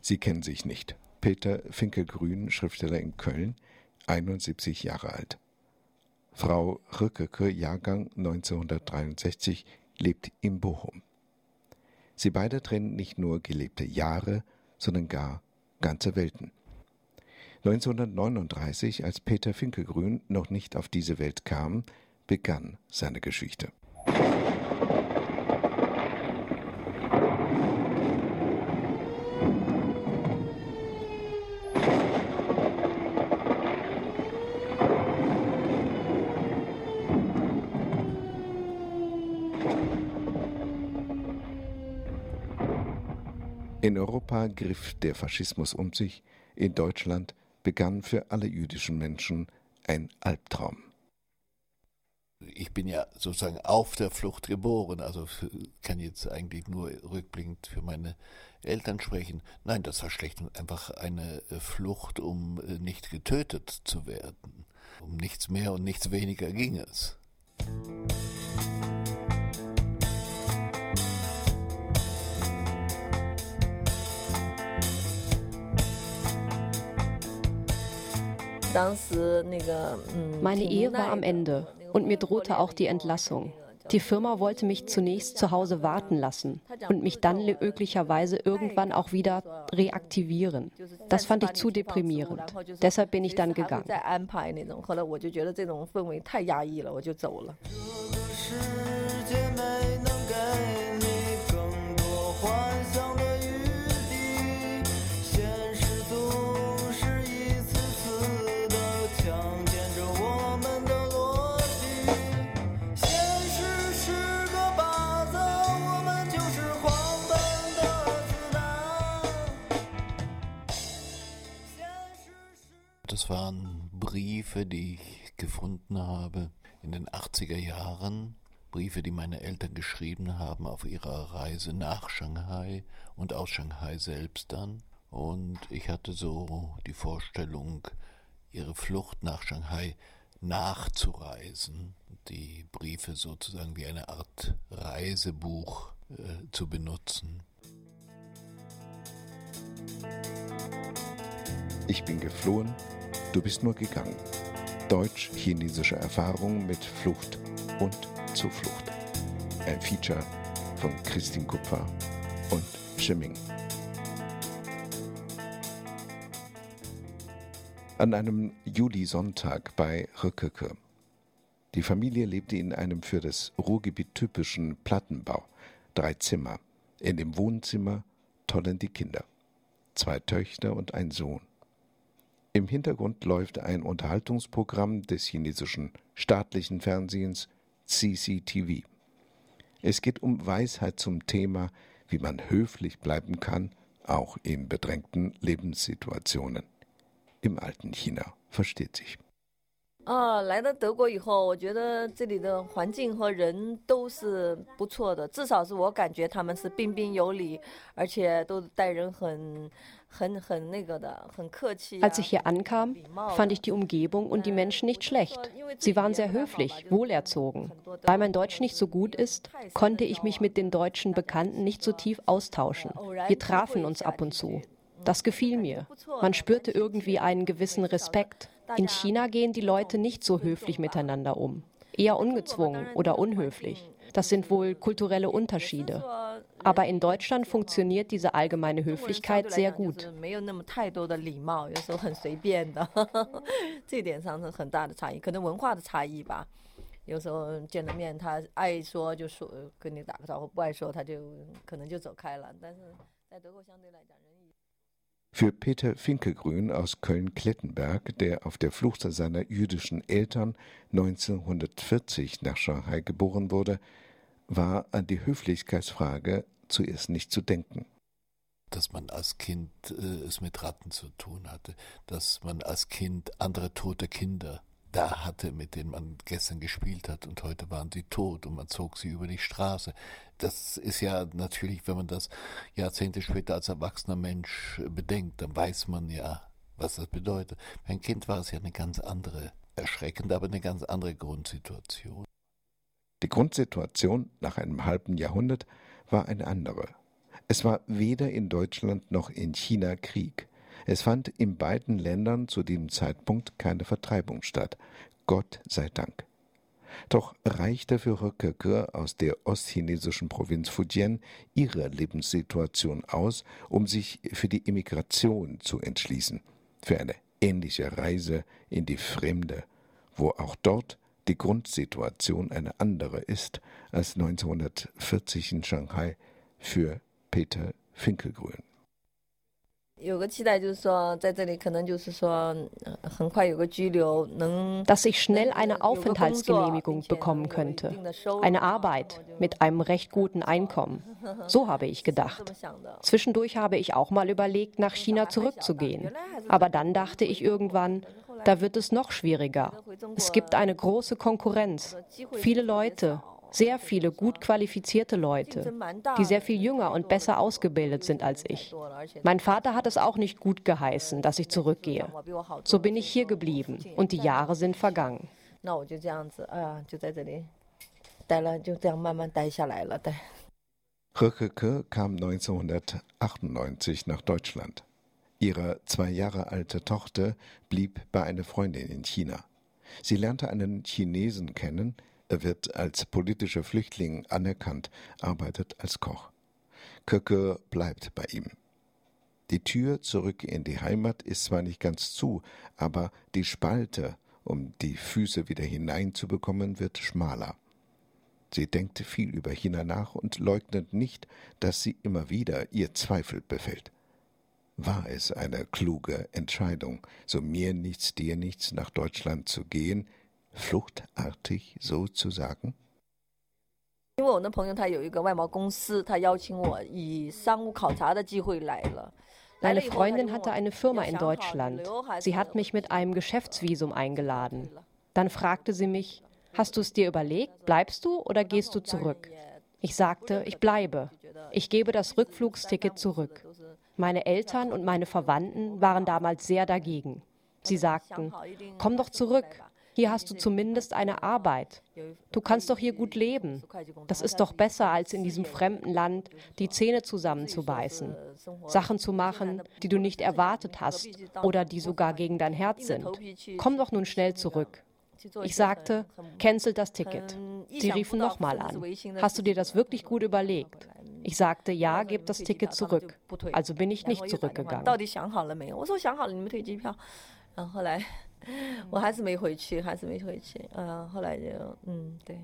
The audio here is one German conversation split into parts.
Sie kennen sich nicht. Peter Finkelgrün, Schriftsteller in Köln, 71 Jahre alt. Frau Rückeke, Jahrgang 1963, lebt in Bochum. Sie beide trennen nicht nur gelebte Jahre, sondern gar ganze Welten. 1939, als Peter Finkelgrün noch nicht auf diese Welt kam, begann seine Geschichte. In Europa griff der Faschismus um sich, in Deutschland begann für alle jüdischen Menschen ein Albtraum. Ich bin ja sozusagen auf der Flucht geboren, also kann jetzt eigentlich nur rückblickend für meine Eltern sprechen. Nein, das war schlecht und einfach eine äh, Flucht, um äh, nicht getötet zu werden. Um nichts mehr und nichts weniger ging es. Meine Ehe war am Ende und mir drohte auch die Entlassung. Die Firma wollte mich zunächst zu Hause warten lassen und mich dann möglicherweise irgendwann auch wieder reaktivieren. Das fand ich zu deprimierend. Deshalb bin ich dann gegangen. Jahren. Briefe, die meine Eltern geschrieben haben auf ihrer Reise nach Shanghai und aus Shanghai selbst dann. Und ich hatte so die Vorstellung, ihre Flucht nach Shanghai nachzureisen, die Briefe sozusagen wie eine Art Reisebuch äh, zu benutzen. Ich bin geflohen, Du bist nur gegangen. Deutsch-chinesische Erfahrung mit Flucht und Zuflucht. Ein Feature von Christine Kupfer und Schimming. An einem Julisonntag bei Röckeke. Die Familie lebte in einem für das Ruhrgebiet typischen Plattenbau. Drei Zimmer. In dem Wohnzimmer tollen die Kinder. Zwei Töchter und ein Sohn. Im Hintergrund läuft ein Unterhaltungsprogramm des chinesischen staatlichen Fernsehens CCTV. Es geht um Weisheit zum Thema, wie man höflich bleiben kann, auch in bedrängten Lebenssituationen. Im alten China versteht sich. 啊，来到德国以后，我觉得这里的环境和人都是不错的，至少是我感觉他们是彬彬有礼，而且都待人很。Als ich hier ankam, fand ich die Umgebung und die Menschen nicht schlecht. Sie waren sehr höflich, wohlerzogen. Weil mein Deutsch nicht so gut ist, konnte ich mich mit den deutschen Bekannten nicht so tief austauschen. Wir trafen uns ab und zu. Das gefiel mir. Man spürte irgendwie einen gewissen Respekt. In China gehen die Leute nicht so höflich miteinander um. Eher ungezwungen oder unhöflich. Das sind wohl kulturelle Unterschiede. Aber in Deutschland funktioniert diese allgemeine Höflichkeit sehr gut. für Peter Finkelgrün aus Köln-Klettenberg, der auf der Flucht seiner jüdischen Eltern 1940 nach Shanghai geboren wurde, war an die Höflichkeitsfrage zuerst nicht zu denken. Dass man als Kind äh, es mit Ratten zu tun hatte, dass man als Kind andere tote Kinder da hatte, mit denen man gestern gespielt hat und heute waren sie tot und man zog sie über die Straße. Das ist ja natürlich, wenn man das Jahrzehnte später als erwachsener Mensch bedenkt, dann weiß man ja, was das bedeutet. Für ein Kind war es ja eine ganz andere, erschreckende, aber eine ganz andere Grundsituation. Die Grundsituation nach einem halben Jahrhundert war eine andere. Es war weder in Deutschland noch in China Krieg. Es fand in beiden Ländern zu diesem Zeitpunkt keine Vertreibung statt. Gott sei Dank. Doch reichte für Röckeke aus der ostchinesischen Provinz Fujian ihre Lebenssituation aus, um sich für die Emigration zu entschließen, für eine ähnliche Reise in die Fremde, wo auch dort die Grundsituation eine andere ist als 1940 in Shanghai für Peter Finkelgrün. Dass ich schnell eine Aufenthaltsgenehmigung bekommen könnte, eine Arbeit mit einem recht guten Einkommen. So habe ich gedacht. Zwischendurch habe ich auch mal überlegt, nach China zurückzugehen. Aber dann dachte ich irgendwann, da wird es noch schwieriger. Es gibt eine große Konkurrenz. Viele Leute, sehr viele gut qualifizierte Leute, die sehr viel jünger und besser ausgebildet sind als ich. Mein Vater hat es auch nicht gut geheißen, dass ich zurückgehe. So bin ich hier geblieben und die Jahre sind vergangen. Röckeke kam 1998 nach Deutschland. Ihre zwei Jahre alte Tochter blieb bei einer Freundin in China. Sie lernte einen Chinesen kennen, er wird als politischer Flüchtling anerkannt, arbeitet als Koch. Köcke bleibt bei ihm. Die Tür zurück in die Heimat ist zwar nicht ganz zu, aber die Spalte, um die Füße wieder hineinzubekommen, wird schmaler. Sie denkt viel über China nach und leugnet nicht, dass sie immer wieder ihr Zweifel befällt. War es eine kluge Entscheidung, so mir nichts, dir nichts nach Deutschland zu gehen, fluchtartig sozusagen? Meine Freundin hatte eine Firma in Deutschland. Sie hat mich mit einem Geschäftsvisum eingeladen. Dann fragte sie mich, hast du es dir überlegt, bleibst du oder gehst du zurück? Ich sagte, ich bleibe. Ich gebe das Rückflugsticket zurück. Meine Eltern und meine Verwandten waren damals sehr dagegen. Sie sagten, komm doch zurück, hier hast du zumindest eine Arbeit. Du kannst doch hier gut leben. Das ist doch besser, als in diesem fremden Land die Zähne zusammenzubeißen, Sachen zu machen, die du nicht erwartet hast oder die sogar gegen dein Herz sind. Komm doch nun schnell zurück. Ich sagte, cancel das Ticket. Sie riefen nochmal an. Hast du dir das wirklich gut überlegt? Ich sagte, ja, gib das Ticket zurück. Also bin ich nicht zurückgegangen. 我还是没回去，还是没回去。嗯，后来就嗯，对。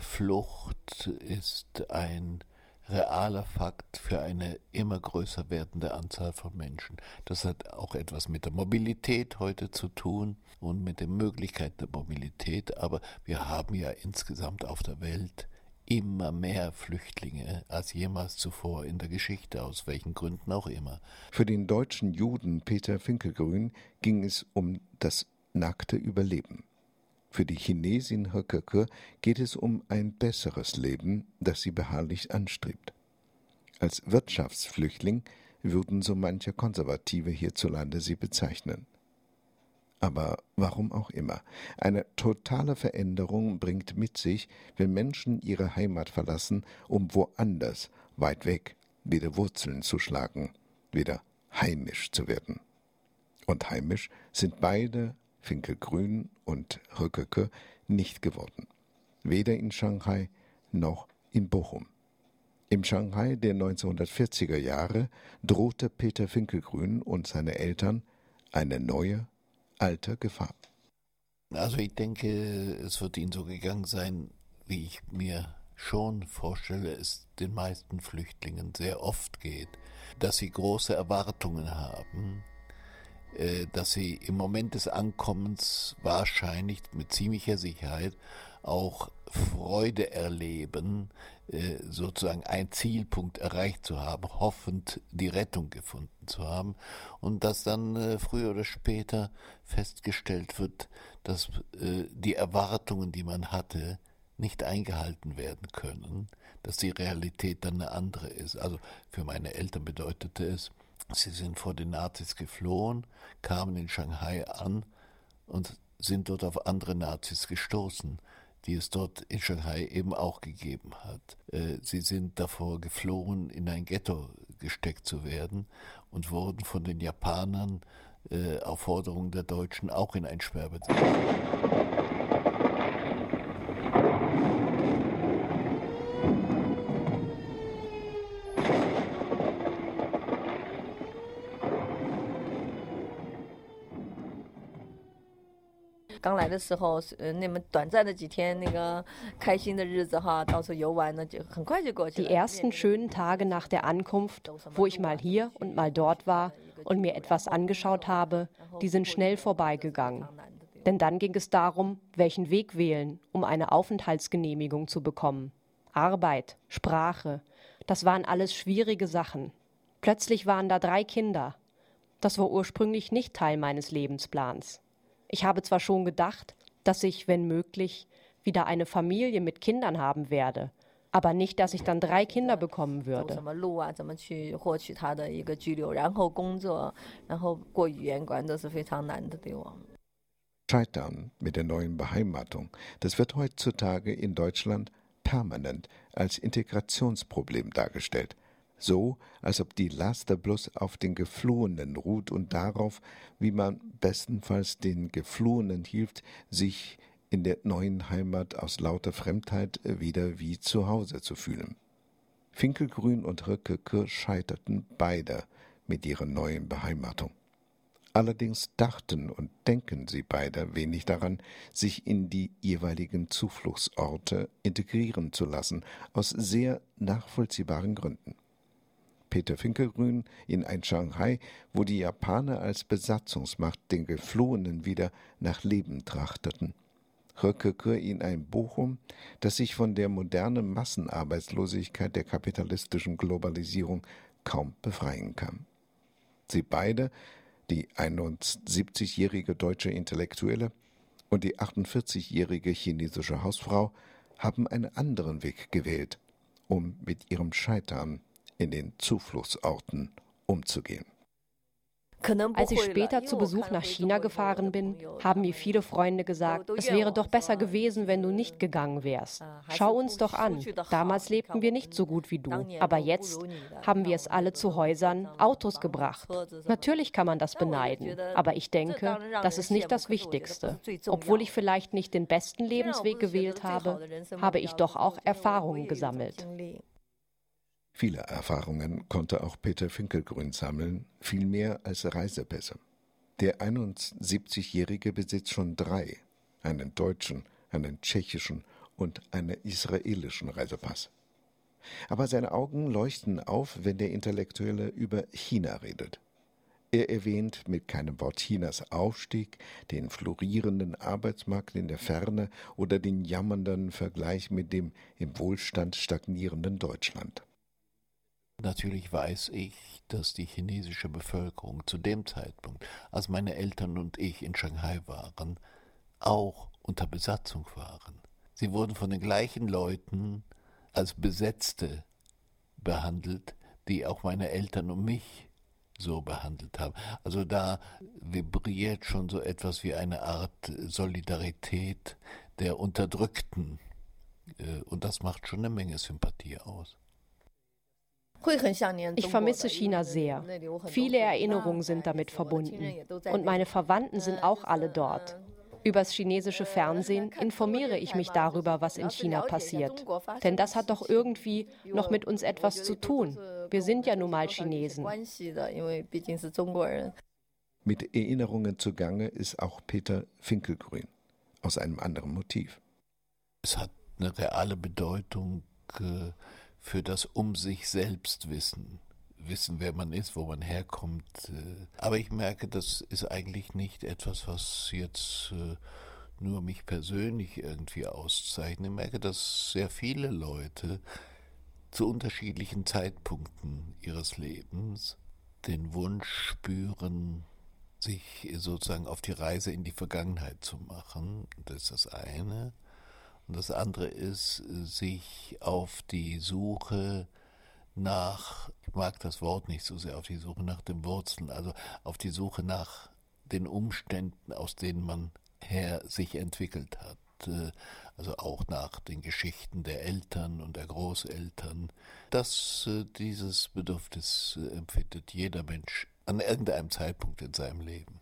Flucht ist ein realer Fakt für eine immer größer werdende Anzahl von Menschen. Das hat auch etwas mit der Mobilität heute zu tun und mit den Möglichkeiten der Mobilität, aber wir haben ja insgesamt auf der Welt immer mehr Flüchtlinge als jemals zuvor in der Geschichte, aus welchen Gründen auch immer. Für den deutschen Juden Peter Finkelgrün ging es um das nackte Überleben. Für die Chinesin Höckerke geht es um ein besseres Leben, das sie beharrlich anstrebt. Als Wirtschaftsflüchtling würden so manche Konservative hierzulande sie bezeichnen. Aber warum auch immer, eine totale Veränderung bringt mit sich, wenn Menschen ihre Heimat verlassen, um woanders, weit weg, wieder Wurzeln zu schlagen, wieder heimisch zu werden. Und heimisch sind beide, Finkelgrün und Röckeke, nicht geworden. Weder in Shanghai noch in Bochum. Im Shanghai der 1940er Jahre drohte Peter Finkelgrün und seine Eltern eine neue alter Gefahr? Also ich denke, es wird Ihnen so gegangen sein, wie ich mir schon vorstelle, es den meisten Flüchtlingen sehr oft geht, dass sie große Erwartungen haben, dass sie im Moment des Ankommens wahrscheinlich mit ziemlicher Sicherheit auch Freude erleben, äh, sozusagen ein Zielpunkt erreicht zu haben, hoffend die Rettung gefunden zu haben und dass dann äh, früher oder später festgestellt wird, dass äh, die Erwartungen, die man hatte, nicht eingehalten werden können, dass die Realität dann eine andere ist. Also für meine Eltern bedeutete es, sie sind vor den Nazis geflohen, kamen in Shanghai an und sind dort auf andere Nazis gestoßen, die es dort in Shanghai eben auch gegeben hat. Äh, sie sind davor geflohen, in ein Ghetto gesteckt zu werden und wurden von den Japanern äh, auf Forderung der Deutschen auch in ein Sperrbezirk. Die ersten schönen Tage nach der Ankunft, wo ich mal hier und mal dort war und mir etwas angeschaut habe, die sind schnell vorbeigegangen. Denn dann ging es darum, welchen Weg wählen, um eine Aufenthaltsgenehmigung zu bekommen. Arbeit, Sprache, das waren alles schwierige Sachen. Plötzlich waren da drei Kinder. Das war ursprünglich nicht Teil meines Lebensplans. Ich habe zwar schon gedacht, dass ich, wenn möglich, wieder eine Familie mit Kindern haben werde, aber nicht, dass ich dann drei Kinder bekommen würde. Scheitern mit der neuen Beheimatung, das wird heutzutage in Deutschland permanent als Integrationsproblem dargestellt so als ob die Laster bloß auf den Geflohenen ruht und darauf, wie man bestenfalls den Geflohenen hilft, sich in der neuen Heimat aus lauter Fremdheit wieder wie zu Hause zu fühlen. Finkelgrün und Röckeke scheiterten beide mit ihrer neuen Beheimatung. Allerdings dachten und denken sie beide wenig daran, sich in die jeweiligen Zufluchtsorte integrieren zu lassen, aus sehr nachvollziehbaren Gründen. Peter Finkelgrün in ein Shanghai, wo die Japaner als Besatzungsmacht den Geflohenen wieder nach Leben trachteten. Röckeke in ein Bochum, das sich von der modernen Massenarbeitslosigkeit der kapitalistischen Globalisierung kaum befreien kann. Sie beide, die 71-jährige deutsche Intellektuelle und die 48-jährige chinesische Hausfrau, haben einen anderen Weg gewählt, um mit ihrem Scheitern in den Zufluchtsorten umzugehen. Als ich später zu Besuch nach China gefahren bin, haben mir viele Freunde gesagt, es wäre doch besser gewesen, wenn du nicht gegangen wärst. Schau uns doch an. Damals lebten wir nicht so gut wie du, aber jetzt haben wir es alle zu Häusern, Autos gebracht. Natürlich kann man das beneiden, aber ich denke, das ist nicht das Wichtigste. Obwohl ich vielleicht nicht den besten Lebensweg gewählt habe, habe ich doch auch Erfahrungen gesammelt. Viele Erfahrungen konnte auch Peter Finkelgrün sammeln, viel mehr als Reisepässe. Der 71-Jährige besitzt schon drei, einen deutschen, einen tschechischen und einen israelischen Reisepass. Aber seine Augen leuchten auf, wenn der Intellektuelle über China redet. Er erwähnt mit keinem Wort Chinas Aufstieg, den florierenden Arbeitsmarkt in der Ferne oder den jammernden Vergleich mit dem im Wohlstand stagnierenden Deutschland. Natürlich weiß ich, dass die chinesische Bevölkerung zu dem Zeitpunkt, als meine Eltern und ich in Shanghai waren, auch unter Besatzung waren. Sie wurden von den gleichen Leuten als Besetzte behandelt, die auch meine Eltern und mich so behandelt haben. Also da vibriert schon so etwas wie eine Art Solidarität der Unterdrückten. Äh, und das macht schon eine Menge Sympathie aus. Ich vermisse China sehr. Viele Erinnerungen sind damit verbunden. Und meine Verwandten sind auch alle dort. Übers chinesische Fernsehen informiere ich mich darüber, was in China passiert. Denn das hat doch irgendwie noch mit uns etwas zu tun. Wir sind ja nun mal Chinesen. Mit Erinnerungen zugange ist auch Peter Finkelgrün aus einem anderen Motiv. Es hat eine reale Bedeutung. Äh für das um sich selbst wissen. Wissen, wer man ist, wo man herkommt. Äh. Aber ich merke, das ist eigentlich nicht etwas, was jetzt äh, nur mich persönlich irgendwie auszeichnet. Ich merke, dass sehr viele Leute zu unterschiedlichen Zeitpunkten ihres Lebens den Wunsch spüren, sich sozusagen auf die Reise in die Vergangenheit zu machen. Das ist das eine. Und das andere ist, sich auf die Suche nach, ich mag das Wort nicht so sehr, auf die Suche nach den Wurzeln, also auf die Suche nach den Umständen, aus denen man her sich entwickelt hat. Äh, also auch nach den Geschichten der Eltern und der Großeltern, dass äh, dieses Bedürfnis äh, empfindet jeder Mensch an irgendeinem Zeitpunkt in seinem Leben.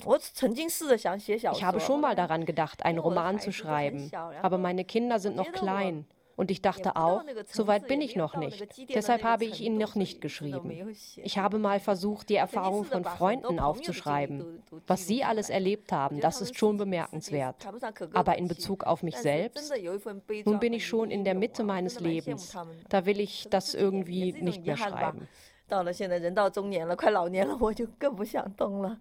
Ich habe schon mal daran gedacht, einen Roman zu schreiben, aber meine Kinder sind noch klein. Und ich dachte auch, so weit bin ich noch nicht. Deshalb habe ich ihn noch nicht geschrieben. Ich habe mal versucht, die Erfahrung von Freunden aufzuschreiben. Was sie alles erlebt haben, das ist schon bemerkenswert. Aber in Bezug auf mich selbst, nun bin ich schon in der Mitte meines Lebens. Da will ich das irgendwie nicht mehr schreiben. 到了现在人到中年了，快老年了，我就更不想动了。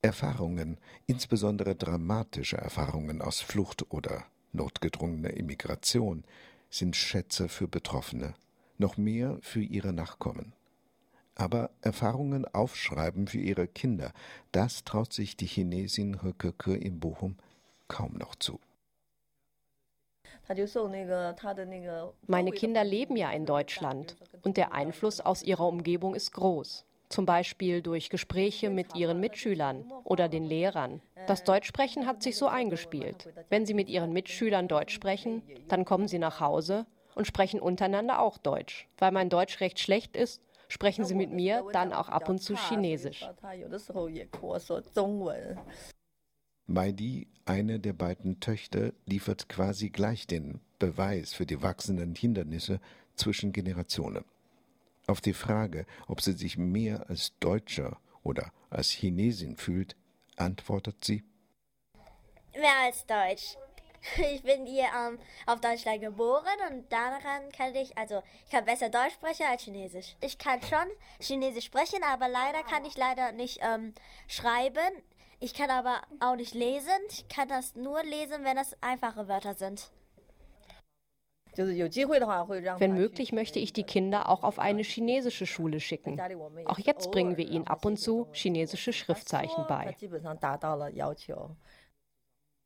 Erfahrungen, insbesondere dramatische Erfahrungen aus Flucht oder notgedrungener Immigration, sind Schätze für Betroffene, noch mehr für ihre Nachkommen. Aber Erfahrungen aufschreiben für ihre Kinder, das traut sich die Chinesin Hököke in Bochum kaum noch zu. Meine Kinder leben ja in Deutschland und der Einfluss aus ihrer Umgebung ist groß zum Beispiel durch Gespräche mit ihren Mitschülern oder den Lehrern. Das Deutschsprechen hat sich so eingespielt. Wenn sie mit ihren Mitschülern Deutsch sprechen, dann kommen sie nach Hause und sprechen untereinander auch Deutsch. Weil mein Deutsch recht schlecht ist, sprechen sie mit mir dann auch ab und zu Chinesisch. Maidi, eine der beiden Töchter, liefert quasi gleich den Beweis für die wachsenden Hindernisse zwischen Generationen. Auf die Frage, ob sie sich mehr als Deutscher oder als Chinesin fühlt, antwortet sie: Mehr als Deutsch. Ich bin hier ähm, auf Deutschland geboren und daran kann ich, also ich kann besser Deutsch sprechen als Chinesisch. Ich kann schon Chinesisch sprechen, aber leider kann ich leider nicht ähm, schreiben. Ich kann aber auch nicht lesen. Ich kann das nur lesen, wenn das einfache Wörter sind. Wenn möglich, möchte ich die Kinder auch auf eine chinesische Schule schicken. Auch jetzt bringen wir ihnen ab und zu chinesische Schriftzeichen bei.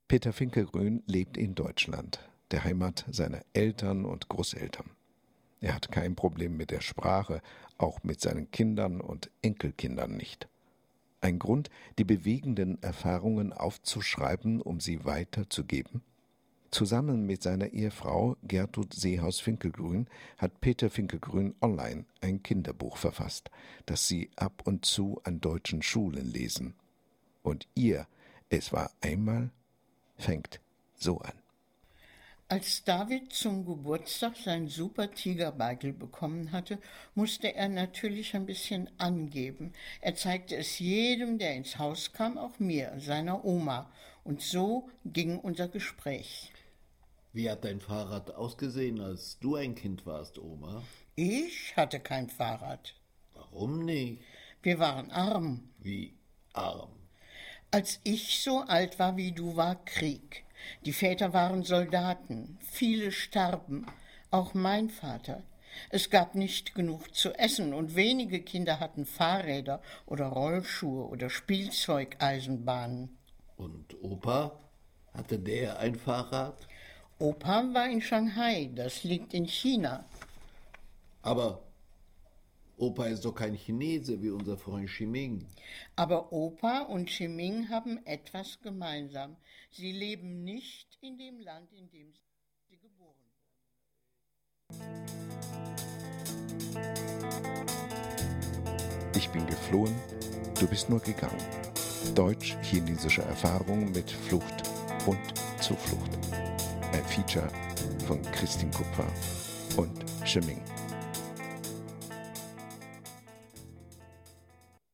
Peter Finkelgrün lebt in Deutschland, der Heimat seiner Eltern und Großeltern. Er hat kein Problem mit der Sprache, auch mit seinen Kindern und Enkelkindern nicht. Ein Grund, die bewegenden Erfahrungen aufzuschreiben, um sie weiterzugeben? Zusammen mit seiner Ehefrau Gertrud Seehaus-Finkelgrün hat Peter Finkelgrün online ein Kinderbuch verfasst, das sie ab und zu an deutschen Schulen lesen. Und ihr, es war einmal, fängt so an. Als David zum Geburtstag sein Super Tiger Beigel bekommen hatte, musste er natürlich ein bisschen angeben. Er zeigte es jedem, der ins Haus kam, auch mir, seiner Oma. Und so ging unser Gespräch. Wie hat dein Fahrrad ausgesehen, als du ein Kind warst, Oma? Ich hatte kein Fahrrad. Warum nicht? Wir waren arm. Wie arm? Als ich so alt war wie du, war Krieg. Die Väter waren Soldaten. Viele starben. Auch mein Vater. Es gab nicht genug zu essen und wenige Kinder hatten Fahrräder oder Rollschuhe oder Spielzeugeisenbahnen. Und Opa? Hatte der ein Fahrrad? Opa war in Shanghai, das liegt in China. Aber Opa ist doch kein Chinese wie unser Freund Ximing. Aber Opa und Ximing haben etwas gemeinsam. Sie leben nicht in dem Land, in dem sie geboren wurden. Ich bin geflohen, du bist nur gegangen. Deutsch-chinesische Erfahrung mit Flucht und Zuflucht. Ein Feature von Christine Kupfer und Schimming.